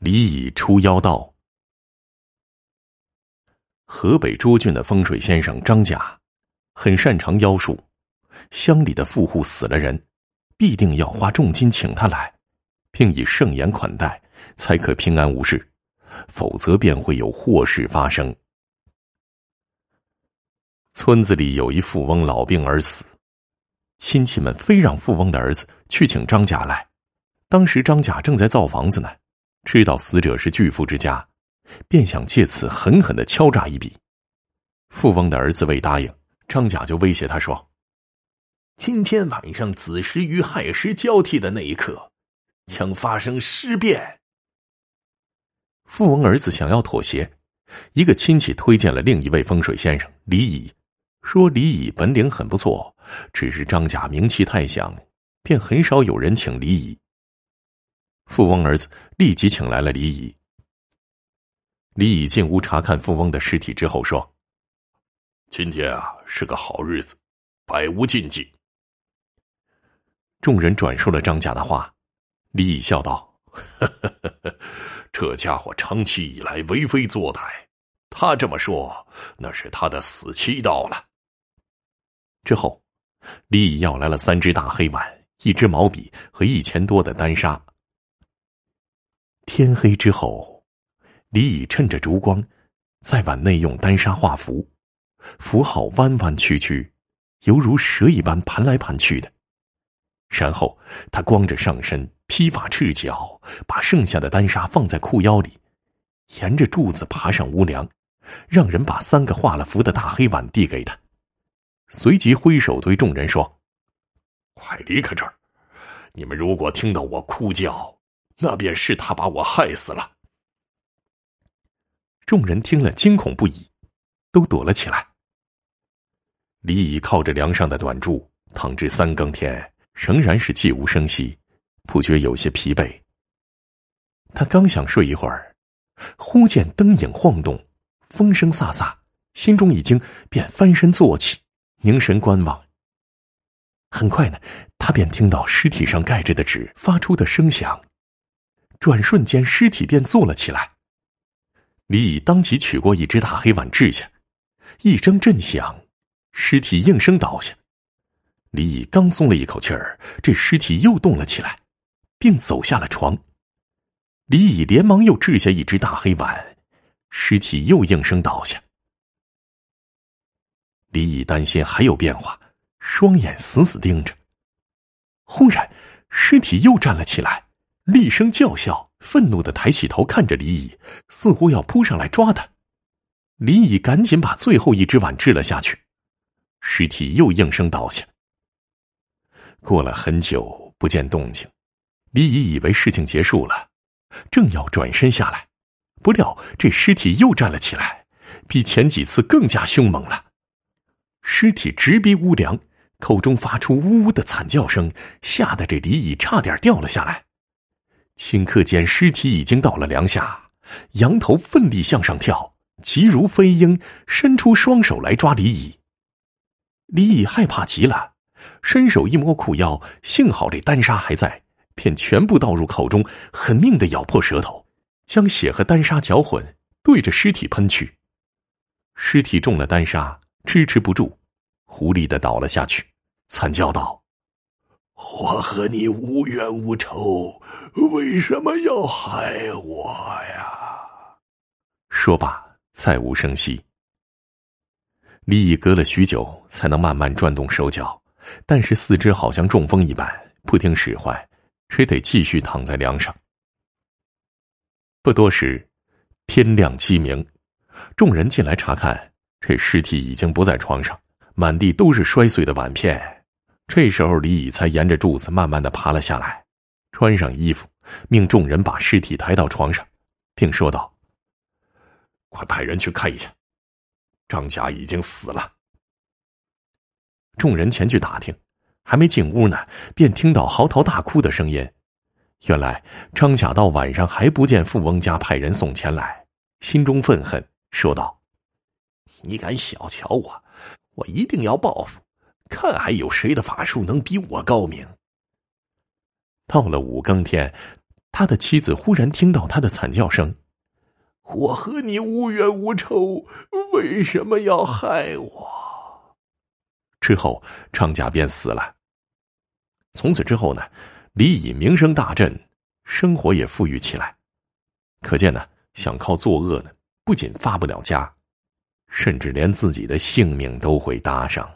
李乙出妖道。河北涿郡的风水先生张甲，很擅长妖术。乡里的富户死了人，必定要花重金请他来，并以盛筵款待，才可平安无事，否则便会有祸事发生。村子里有一富翁老病而死，亲戚们非让富翁的儿子去请张甲来。当时张甲正在造房子呢。知道死者是巨富之家，便想借此狠狠的敲诈一笔。富翁的儿子未答应，张甲就威胁他说：“今天晚上子时与亥时交替的那一刻，将发生尸变。”富翁儿子想要妥协，一个亲戚推荐了另一位风水先生李乙，说李乙本领很不错，只是张甲名气太响，便很少有人请李乙。富翁儿子立即请来了李乙。李乙进屋查看富翁的尸体之后说：“今天啊是个好日子，百无禁忌。”众人转述了张家的话，李乙笑道：“这家伙长期以来为非作歹，他这么说，那是他的死期到了。”之后，李乙要来了三只大黑碗、一支毛笔和一千多的丹砂。天黑之后，李乙趁着烛光，在碗内用丹砂画符，符号弯弯曲曲，犹如蛇一般盘来盘去的。然后他光着上身，披发赤脚，把剩下的丹砂放在裤腰里，沿着柱子爬上屋梁，让人把三个画了符的大黑碗递给他，随即挥手对众人说：“快离开这儿！你们如果听到我哭叫。”那便是他把我害死了。众人听了，惊恐不已，都躲了起来。李乙靠着梁上的短柱，躺至三更天，仍然是寂无声息，不觉有些疲惫。他刚想睡一会儿，忽见灯影晃动，风声飒飒，心中一惊，便翻身坐起，凝神观望。很快呢，他便听到尸体上盖着的纸发出的声响。转瞬间，尸体便坐了起来。李乙当即取过一只大黑碗掷下，一声震响，尸体应声倒下。李乙刚松了一口气儿，这尸体又动了起来，并走下了床。李乙连忙又掷下一只大黑碗，尸体又应声倒下。李乙担心还有变化，双眼死死盯着。忽然，尸体又站了起来。厉声叫嚣，愤怒的抬起头看着李乙，似乎要扑上来抓他。李乙赶紧把最后一只碗掷了下去，尸体又应声倒下。过了很久不见动静，李乙以为事情结束了，正要转身下来，不料这尸体又站了起来，比前几次更加凶猛了。尸体直逼屋梁，口中发出呜呜的惨叫声，吓得这李乙差点掉了下来。顷刻间，尸体已经到了梁下，羊头奋力向上跳，急如飞鹰，伸出双手来抓李乙。李乙害怕极了，伸手一摸裤腰，幸好这丹砂还在，便全部倒入口中，狠命的咬破舌头，将血和丹砂搅混，对着尸体喷去。尸体中了丹砂，支持不住，无力的倒了下去，惨叫道。我和你无冤无仇，为什么要害我呀？说罢，再无声息。李毅隔了许久，才能慢慢转动手脚，但是四肢好像中风一般，不听使唤，只得继续躺在梁上。不多时，天亮鸡鸣，众人进来查看，这尸体已经不在床上，满地都是摔碎的碗片。这时候，李乙才沿着柱子慢慢的爬了下来，穿上衣服，命众人把尸体抬到床上，并说道：“快派人去看一下，张家已经死了。”众人前去打听，还没进屋呢，便听到嚎啕大哭的声音。原来张甲到晚上还不见富翁家派人送钱来，心中愤恨，说道：“你敢小瞧我，我一定要报复。”看还有谁的法术能比我高明？到了五更天，他的妻子忽然听到他的惨叫声：“我和你无冤无仇，为什么要害我？”之后，张家便死了。从此之后呢，李乙名声大振，生活也富裕起来。可见呢，想靠作恶呢，不仅发不了家，甚至连自己的性命都会搭上。